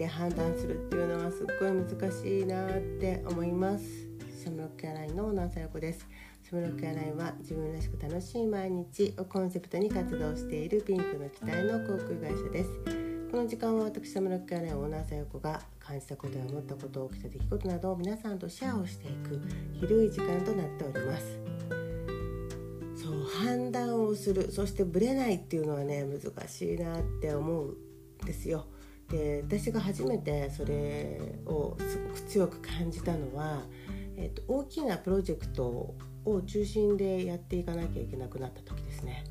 で判断するっていうのはすっごい難しいなって思います。シャムロックアラインのオーナーさよこです。シャムロックアラインは自分らしく楽しい毎日をコンセプトに活動しているピンクの機体の航空会社です。この時間は私シャムロックアラインオーナーさよこが感じたことや思ったこと起きた出来事などを皆さんとシェアをしていく広い時間となっております。そう判断をするそしてブレないっていうのはね難しいなって思うんですよ。で私が初めてそれをすごく強く感じたのは、えーと、大きなプロジェクトを中心でやっていかなきゃいけなくなった時ですね。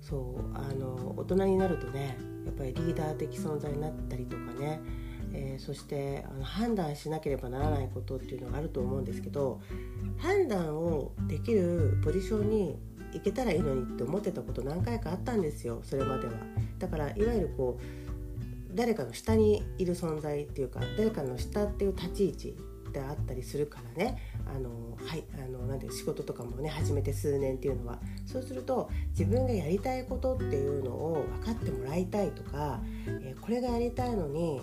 そうあの大人になるとねやっぱりリーダー的存在になったりとかね、えー、そしてあの判断しなければならないことっていうのがあると思うんですけど判断をできるポジションに行けたらいいのにって思ってたこと何回かあったんですよそれまでは。だからいわゆるこう誰かの下にいる存在っていうか誰かの下っていう立ち位置であったりするからね。あのはいあのなんて仕事とかもね始めて数年っていうのは。そうすると自分がやりたいことっていうのを分かってもらいたいとか、えー、これがやりたいのに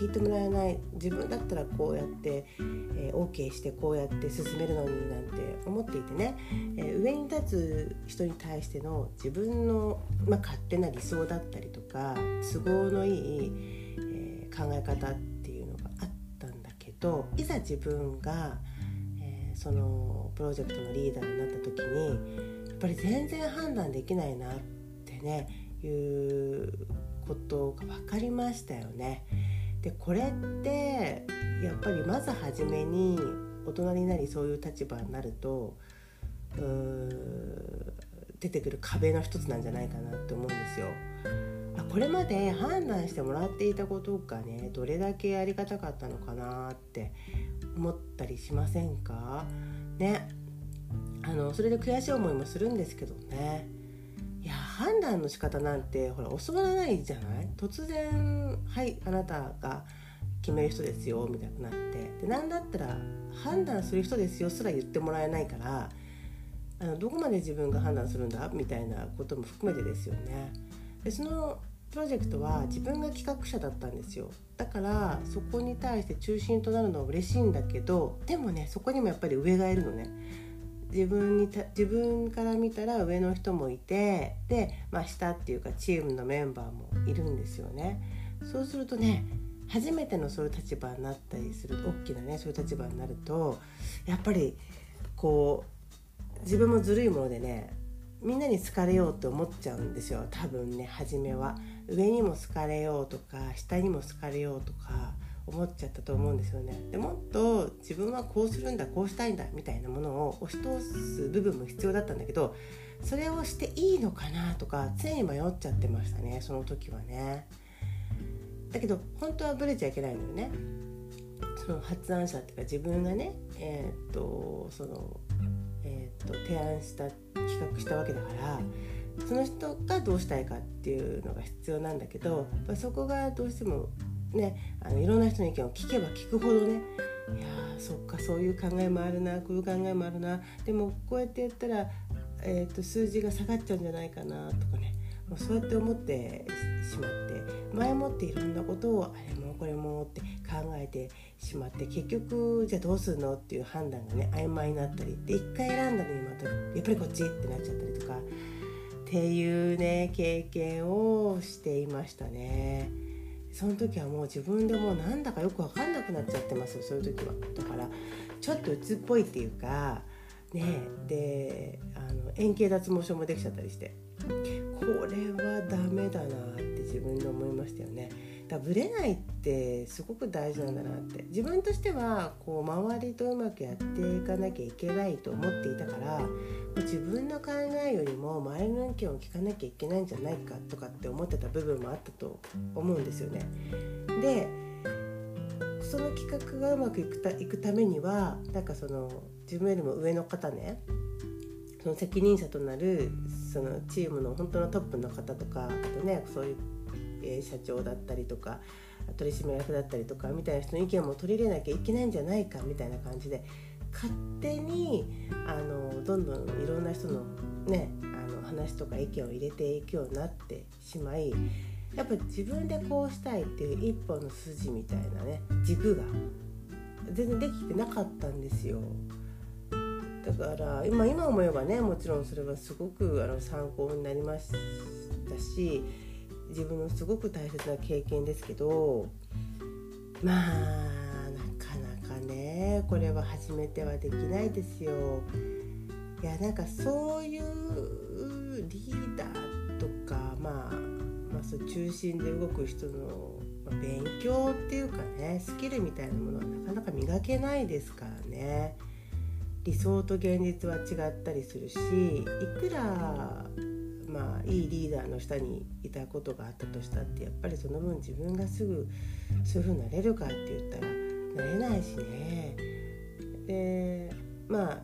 聞いてもらえない自分だったらこうやって、えー、OK してこうやって進めるのになんて思っていてね、えー、上に立つ人に対しての自分の、まあ、勝手な理想だったりとか都合のいい、えー、考え方っていうのがあったんだけどいざ自分が、えそのプロジェクトのリーダーになった時にやっぱり全然判断できないなってねいうことが分かりましたよね。でこれってやっぱりまず初めに大人になりそういう立場になると出てくる壁の一つなんじゃないかなって思うんですよ。これまで判断してもらっていたことがねどれだけありがたかったのかなって思ったりしませんか？ねあのそれで悔しい思いもするんですけどね。判断の仕方なんてほら教わらないじゃない？突然「はいあなたが決める人ですよ」みたいになって。で何だったら判断する人ですよすら言ってもらえないからあのどこまで自分が判断するんだみたいなことも含めてですよね。でそのプロジェクトは自分が企画者だったんですよ。だからそこに対して中心となるのは嬉しいんだけどでもねそこにもやっぱり上がいるのね。自分にた自分から見たら上の人もいてで、まあ、下っていうかチームのメンバーもいるんですよね。そうするとね初めてのそういう立場になったりする大きなねそういう立場になるとやっぱりこう自分もずるいものでねみんなに好かれようって思っちゃうんですよ多分ね初めは。上にも好かれようとか下にも好かれようとか思っちゃったと思うんですよね。でもっと自分はこうするんだこうしたいんだみたいなものを押し通す部分も必要だったんだけどそれをしていいのかなとか常に迷っちゃってましたねその時はね。だけど本当はブレちゃいけないのよね。その発案者っていうか自分がねえー、っとそのえー、っと提案した企画したわけだからその人がどうしたいかっていうのが必要なんだけどそこがどうしてもねあのいろんな人の意見を聞けば聞くほどね。いやそっかそういう考えもあるなこういう考えもあるな。でもこうやってやったら、えーと、数字が下がっちゃうんじゃないかなとかね。もうそうやって思ってしまって前もっていろんなことをあれもこれもって考えてしまって結局じゃあどうするのっていう判断がね曖昧になったりで一回選んだのにまたやっぱりこっちってなっちゃったりとかっていうね経験をしていましたね。その時はもう自分でもうなんだかよく分かんなくなっちゃってますよそういう時はだからちょっと鬱っぽいっていうかねであの円形脱毛症もできちゃったりしてこれはダメだなって自分で思いましたよね。だブレないってすごく大事なんだなって自分としてはこう周りとうまくやっていかなきゃいけないと思っていたから自分の考えよりも周りの意見を聞かなきゃいけないんじゃないかとかって思ってた部分もあったと思うんですよね。でその企画がうまくいくたいくためにはなんかその自分よりも上の方ねその責任者となるそのチームの本当のトップの方とかあとねそういうえ社長だったりとか取締役だったりとかみたいな人の意見も取り入れなきゃいけないんじゃないかみたいな感じで勝手にあのどんどんいろんな人のねあの話とか意見を入れていくようになってしまいやっぱ自分でこうしたいっていう一本の筋みたいなね軸が全然できてなかったんですよ。だから今今思えばねもちろんそれはすごくあの参考になりましたし自分のすごく大切な経験ですけどまあなかなかねこれは初めてはできないですよ。いやなんかそういうリーダーとか、まあ、まあそう中心で動く人の勉強っていうかねスキルみたいなものはなかなか磨けないですからね。理想と現実は違ったりするしいくらまあいいリーダーの下にいたことがあったとしたってやっぱりその分自分がすぐそういうふうになれるかって言ったらなれないしね。でまあ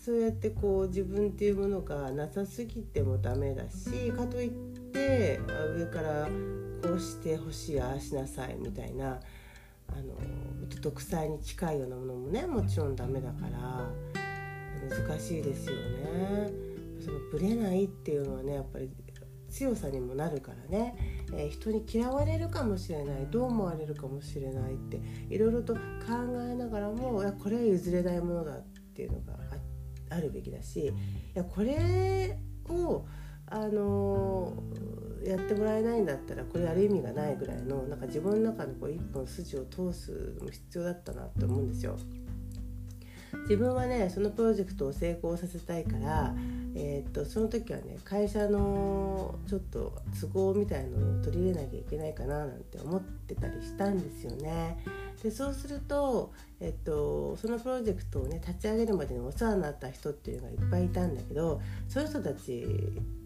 そうやってこう自分っていうものがなさすぎてもダメだしかといって上からこうしてほしいああしなさいみたいなあの独裁に近いようなものもねもちろんダメだから難しいですよね。そのブレないっていうのはねやっぱり強さにもなるからね、えー、人に嫌われるかもしれない。どう思われるかもしれないって。いろいろと考えながらもいやこれは譲れないものだっていうのがあるべきだしいやこれをあのー、やってもらえないんだったらこれやる意味がないぐらいのなんか自分の中のこう一本筋を通すの必要だったなって思うんですよ。自分はねそのプロジェクトを成功させたいから、えー、っとその時はね会社のちょっと都合みたいのを取り入れなきゃいけないかななんて思ってたりしたんですよね。でそうすると、えっと、そのプロジェクトをね立ち上げるまでにお世話になった人っていうのがいっぱいいたんだけどそういう人たち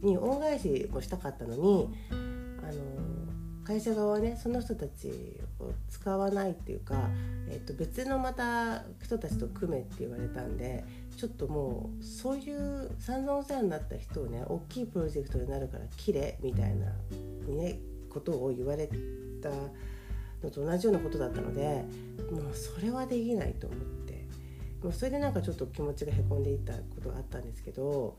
に恩返しもしたかったのにあの会社側はねその人たちを使わないっていうか、えー、と別のまた人たちと組めって言われたんでちょっともうそういう散々お世話になった人をね大きいプロジェクトになるから切れみたいな、ね、ことを言われたのと同じようなことだったのでもうそれはできないと思って。もうそれでなんかちょっと気持ちがへこんでいったことがあったんですけど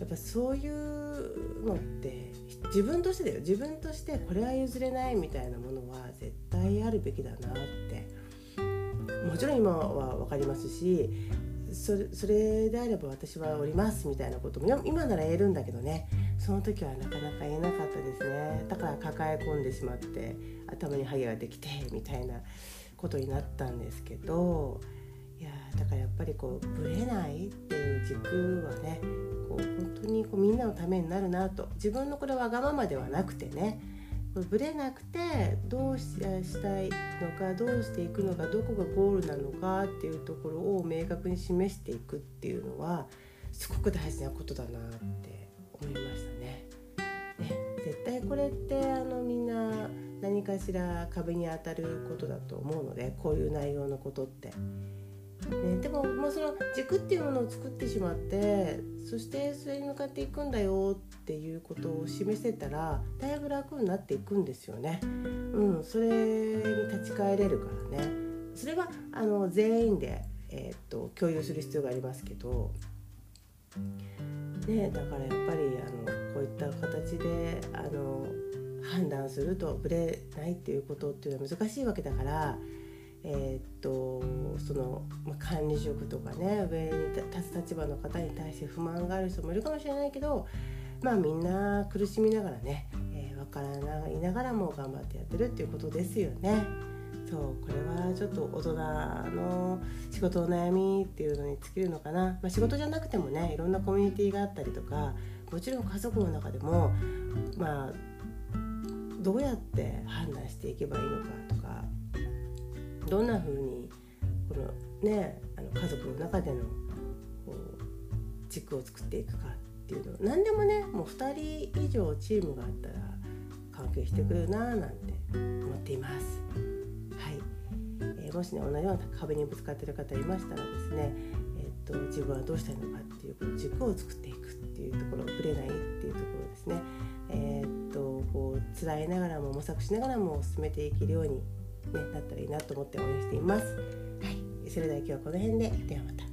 やっぱそういうのって自分としてだよ。自分としてこれは譲れないみたいなものは絶対あるべきだなって。もちろん今は分かりますしそれそれであれば私はおりますみたいなことも今なら言えるんだけどね。その時はなかなか言えなかったですね。だから抱え込んでしまって頭にハゲができてみたいなことになったんですけどいやだからやっぱりこうブレないっていう軸はねこう本当にこうみんなのためになるなと自分のこれわがままではなくてねブレなくてどうしたいのかどうしていくのかどこがゴールなのかっていうところを明確に示していくっていうのはすごく大事なことだなって思いましたね。ね絶対これってあのみんな何かしら壁に当たることだと思うのでこういう内容のことって。ね、でも、まあ、その軸っていうものを作ってしまってそしてそれに向かっていくんだよっていうことを示せたらだいぶ楽になっていくんですよね。うん、それに立ち返れるからねそれはあの全員で、えー、っと共有する必要がありますけど、ね、だからやっぱりあのこういった形であの判断するとぶれないっていうことっていうのは難しいわけだから。えー、っとその、ま、管理職とかね上に立つ立場の方に対して不満がある人もいるかもしれないけどまあみんな苦しみながらね、えー、分からないながらも頑張ってやってるっていうことですよね。そうこれはちょっと大人の仕事の悩みっていうのに尽きるのかな、まあ、仕事じゃなくてもねいろんなコミュニティがあったりとかもちろん家族の中でもまあどうやって判断していけばいいのかとかどんな風にこのねあの家族の中でのこう軸を作っていくかっていうの何でもねもう2人以上チームがあったら関係してくるななんて思っています。はいえー、もしね同じような壁にぶつかってる方いましたらですね、えー、っと自分はどうしたいのかっていうこの軸を作っていくっていうところぶれないっていうところですね。えー、っとこう辛いながらも模索しながらも進めていけるようにね、なったらいいなと思って応援しています。はい、それでは今日はこの辺でではまた。